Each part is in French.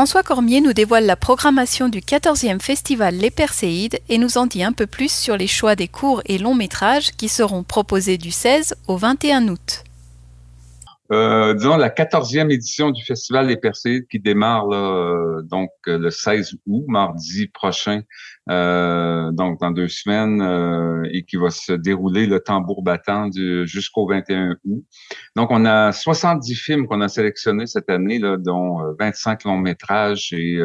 François Cormier nous dévoile la programmation du 14e festival Les Perséides et nous en dit un peu plus sur les choix des courts et longs métrages qui seront proposés du 16 au 21 août. Euh, disons la 14e édition du Festival Les Perséides qui démarre euh, donc le 16 août, mardi prochain, euh, donc dans deux semaines, euh, et qui va se dérouler le tambour battant jusqu'au 21 août. Donc, on a 70 films qu'on a sélectionnés cette année, là, dont 25 euh, longs métrages et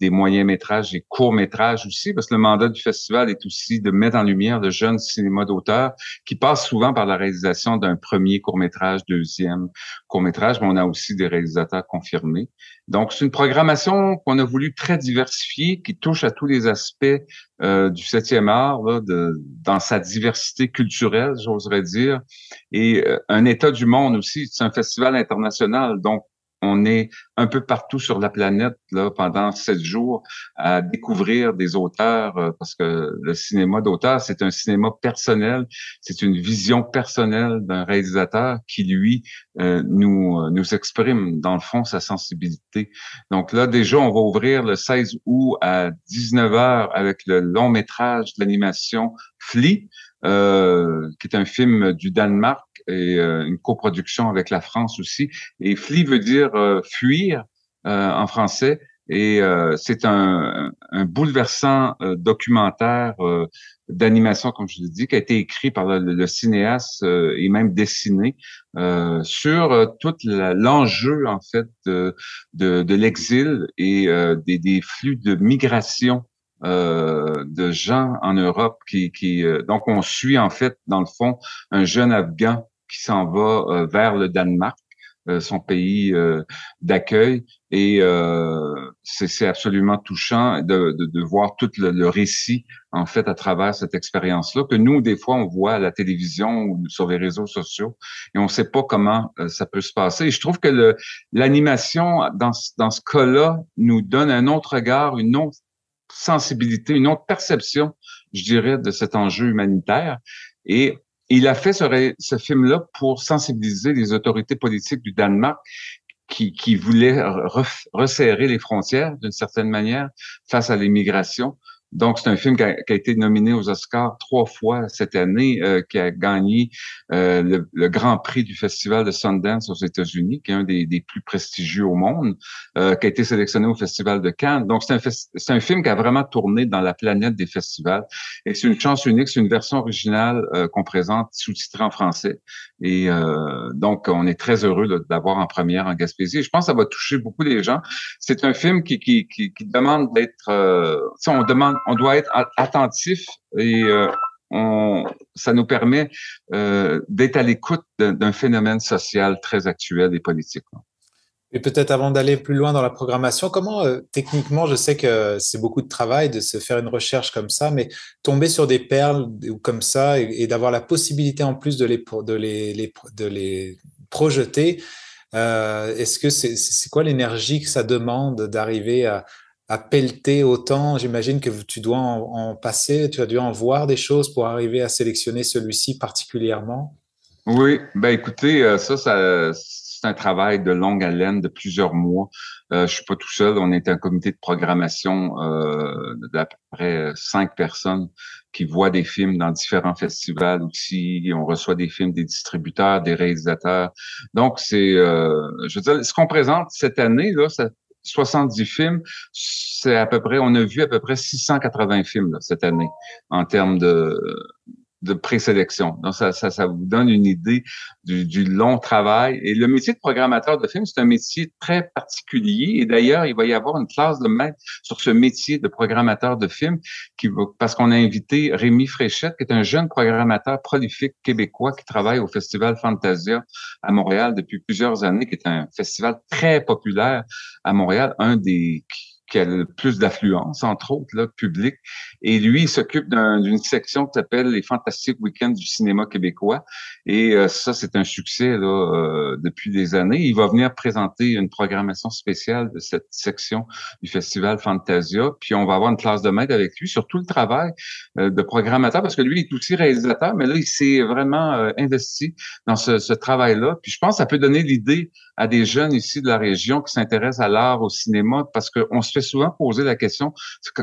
des moyens métrages et courts métrages aussi, parce que le mandat du festival est aussi de mettre en lumière le jeune cinéma d'auteur qui passe souvent par la réalisation d'un premier court métrage, deuxième court métrage, mais on a aussi des réalisateurs confirmés. Donc, c'est une programmation qu'on a voulu très diversifier, qui touche à tous les aspects euh, du septième art, de, dans sa diversité culturelle, j'oserais dire, et euh, un état du monde aussi. C'est un festival international, donc on est un peu partout sur la planète là pendant sept jours à découvrir des auteurs euh, parce que le cinéma d'auteur c'est un cinéma personnel, c'est une vision personnelle d'un réalisateur qui lui euh, nous euh, nous exprime dans le fond sa sensibilité. Donc là déjà on va ouvrir le 16 août à 19h avec le long métrage d'animation Flea euh, qui est un film du Danemark et euh, une coproduction avec la France aussi. Et Flee veut dire euh, fuir en français. Et c'est un, un, bouleversant documentaire d'animation, comme je l'ai dit, qui a été écrit par le, cinéaste et même dessiné sur tout l'enjeu en fait de, de, de l'exil et des, des, flux de migration euh, de gens en Europe qui, qui euh, donc on suit en fait dans le fond un jeune Afghan qui s'en va euh, vers le Danemark, son pays d'accueil, et c'est absolument touchant de, de, de voir tout le, le, récit en fait à travers cette expérience-là que nous des fois on voit à la télévision ou sur les réseaux sociaux et on ne sait pas comment ça peut se passer. Et je trouve que l'animation dans, dans ce cas-là nous donne un autre regard, une autre sensibilité, une autre perception, je dirais, de cet enjeu humanitaire. Et il a fait ce, film-là pour sensibiliser les autorités politiques du Danemark qui voulaient resserrer les frontières d'une certaine manière face à l'immigration. Donc, c'est un film qui a, été nominé aux Oscars trois fois cette année, euh, qui a gagné euh, le, Grand Prix du Festival de Sundance aux États-Unis, qui est un des, plus prestigieux au monde, euh, qui a été sélectionné au Festival de Cannes. Donc, c'est un, un film qui a vraiment tourné dans la planète des festivals. Et c'est une chance unique, c'est une version originale qu'on présente sous-titrée en français. Et donc, on est très heureux d'avoir en première en Gaspésie. je pense que ça va toucher beaucoup les gens. C'est un film qui, qui, qui, qui demande d'être... on demande on doit être attentif et euh, ça nous permet euh, d'être à l'écoute d'un phénomène social très actuel et politique. Et peut-être avant d'aller plus loin dans la programmation, comment euh, techniquement, je sais que c'est beaucoup de travail de se faire une recherche comme ça, mais tomber sur des perles comme ça et, d'avoir la possibilité en plus de les, de les, de les projeter, est-ce que c'est quoi l'énergie que ça demande d'arriver à, à pelleter autant J'imagine que tu dois en, passer, tu as dû en voir des choses pour arriver à sélectionner celui-ci particulièrement? Oui, ben écoutez, euh, ça, c'est un travail de longue haleine de plusieurs mois. Euh, je suis pas tout seul, on est un comité de programmation euh, d'à peu près cinq personnes qui voient des films dans différents festivals aussi. On reçoit des films des distributeurs, des réalisateurs. Donc, c'est, euh, je veux dire, ce qu'on présente cette année, là, ça, 70 films, c'est à peu près, on a vu à peu près 680 films cette année en termes de, de présélection. Donc, ça, ça, ça, vous donne une idée du, du, long travail. Et le métier de programmateur de film, c'est un métier très particulier. Et d'ailleurs, il va y avoir une classe de maître sur ce métier de programmateur de film qui va, parce qu'on a invité Rémi Fréchette, qui est un jeune programmateur prolifique québécois qui travaille au Festival Fantasia à Montréal depuis plusieurs années, qui est un festival très populaire à Montréal, un des a le plus d'affluence, entre autres, là, public. Et lui, il s'occupe d'une section qui s'appelle les Fantastiques Week-ends du cinéma québécois. Et euh, ça, c'est un succès là, euh, depuis des années. Il va venir présenter une programmation spéciale de cette section du Festival Fantasia. Puis on va avoir une classe de maître avec lui sur tout le travail euh, de programmateur, parce que lui, il est aussi réalisateur, mais là, il s'est vraiment investi dans ce, ce travail-là. Puis je pense que ça peut donner l'idée à des jeunes ici de la région qui s'intéressent à l'art, au cinéma, parce qu'on se fait souvent poser la question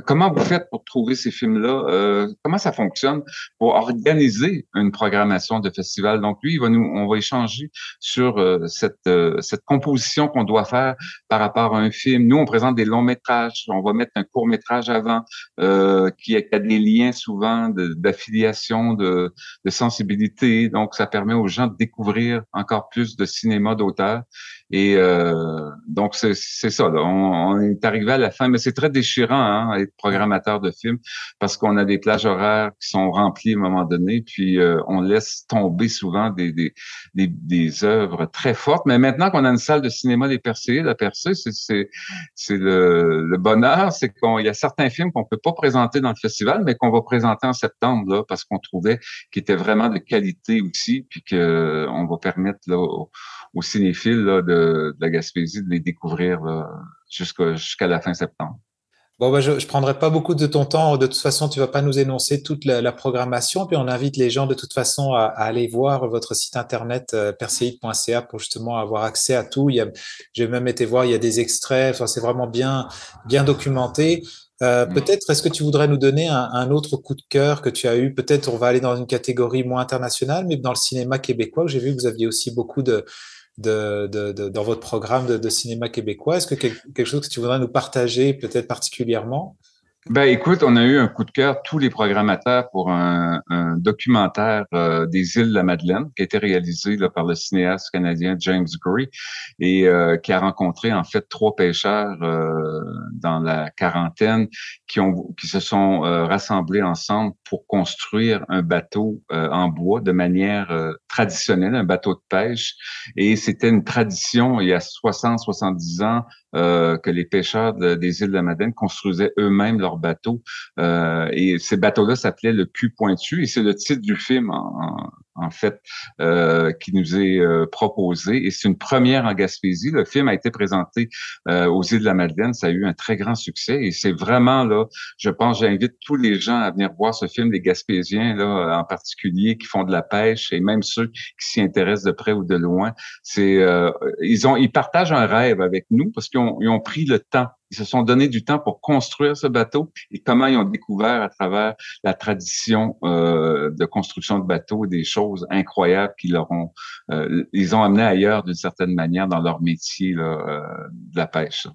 comment vous faites pour trouver ces films-là? Euh, Comment ça fonctionne pour organiser une programmation de festival? Donc lui, il va nous, on va échanger sur euh, cette euh, cette composition qu'on doit faire par rapport à un film. Nous, on présente des longs métrages, on va mettre un court métrage avant qui, a, qui, a, des liens souvent d'affiliation, de, de sensibilité. Donc ça permet aux gens de découvrir encore plus de cinéma d'auteur. Et euh, donc, c'est ça. Là. On, on, est arrivé à la fin, mais c'est très déchirant hein, être programmateur de films parce qu'on a des plages horaires qui sont remplies à un moment donné, puis euh, on laisse tomber souvent des, des, des, œuvres très fortes. Mais maintenant qu'on a une salle de cinéma des Percés, la Percée, c'est le, le bonheur, c'est qu'il y a certains films qu'on peut pas présenter dans le festival, mais qu'on va présenter en septembre là, parce qu'on trouvait qu'ils étaient vraiment de qualité aussi, puis qu'on va permettre là, aux cinéphiles là, de, la Gaspésie de les découvrir jusqu'à la fin septembre. Bon, ben, je ne prendrai pas beaucoup de ton temps. De toute façon, tu vas pas nous énoncer toute la, programmation. Puis on invite les gens de toute façon à, aller voir votre site internet euh, pour justement avoir accès à tout. J'ai même été voir, il y a des extraits. Enfin, c'est vraiment bien, bien documenté. Euh, mm. Peut-être, est-ce que tu voudrais nous donner un, un, autre coup de cœur que tu as eu? Peut-être on va aller dans une catégorie moins internationale, mais dans le cinéma québécois, j'ai vu que vous aviez aussi beaucoup de, de, de, dans votre programme de, cinéma québécois. Est-ce que quelque chose que tu voudrais nous partager peut-être particulièrement? Ben écoute, on a eu un coup de cœur tous les programmateurs pour un, un documentaire euh, des îles de la Madeleine qui a été réalisé là, par le cinéaste canadien James Gray et euh, qui a rencontré en fait trois pêcheurs euh, dans la quarantaine qui ont qui se sont rassemblés ensemble pour construire un bateau en bois de manière traditionnelle, un bateau de pêche. Et c'était une tradition il y a 60 70 ans euh, que les pêcheurs des îles de la Madeleine construisaient eux-mêmes leurs bateaux. Euh, et ces bateaux-là s'appelaient le cul pointu, et c'est le titre du film en, en fait, euh, qui nous est euh, proposé. Et c'est une première en Gaspésie. Le film a été présenté euh, aux îles de la Madeleine. Ça a eu un très grand succès. Et c'est vraiment, là, je pense, j'invite tous les gens à venir voir ce film, les Gaspésiens, là, en particulier, qui font de la pêche, et même ceux qui s'y intéressent de près ou de loin. C'est, ils ont, ils partagent un rêve avec nous parce qu'ils ont, ont pris le temps ils se sont donné du temps pour construire ce bateau et comment ils ont découvert à travers la tradition euh, de construction de bateaux des choses incroyables qui leur ont, euh, ils ont amené ailleurs d'une certaine manière dans leur métier là, euh, de la pêche.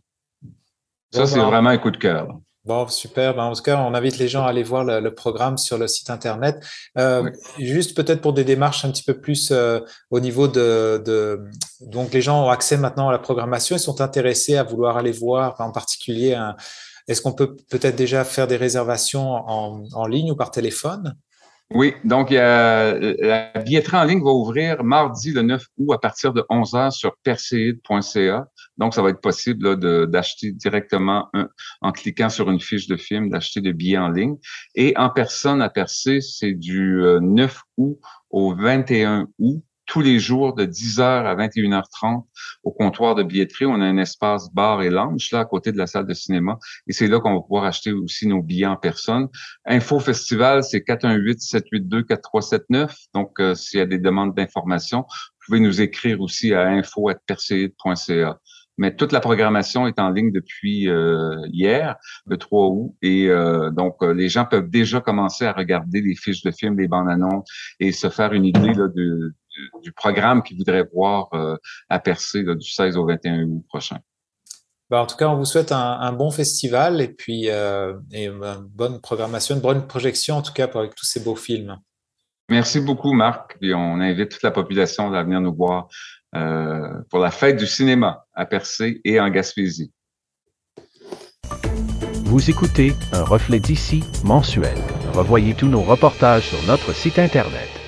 Ça, c'est vraiment un coup de cœur. Bon, super. Ben, en tout cas, on invite les gens à aller voir le, programme sur le site internet. Euh, Juste peut-être pour des démarches un petit peu plus euh, au niveau de, de, Donc, les gens ont accès maintenant à la programmation. Ils sont intéressés à vouloir aller voir, en particulier, est-ce qu'on peut peut-être déjà faire des réservations en, en ligne ou par téléphone? Oui, donc la billetterie en ligne va ouvrir mardi le 9 août à partir de 11 h sur perseid.ca. Donc, ça va être possible d'acheter directement en cliquant sur une fiche de film, d'acheter des billets en ligne. Et en personne à Percé, c'est du 9 euh, août au 21 août tous les jours de 10h à 21h30 au comptoir de billetterie. On a un espace bar et lounge là à côté de la salle de cinéma et c'est là qu'on va pouvoir acheter aussi nos billets en personne. Info Festival, c'est 418-782-4379. Donc, euh, s'il y a des demandes d'information, vous pouvez nous écrire aussi à info.perseid.ca. Mais toute la programmation est en ligne depuis euh, hier, le 3 août, et euh, donc les gens peuvent déjà commencer à regarder les fiches de films, les bandes annonces et se faire une idée là, de, du, programme qu'ils voudraient voir euh, à percer du 16 au 21 août prochain. Ben, en tout cas, on vous souhaite un, bon festival et puis euh, une bonne programmation, une bonne projection en tout cas avec tous ces beaux films. Merci beaucoup, Marc. On invite toute la population à venir nous voir euh, pour la fête du cinéma à Percé et en Gaspésie. Vous écoutez un reflet d'ici mensuel. Revoyez tous nos reportages sur notre site Internet.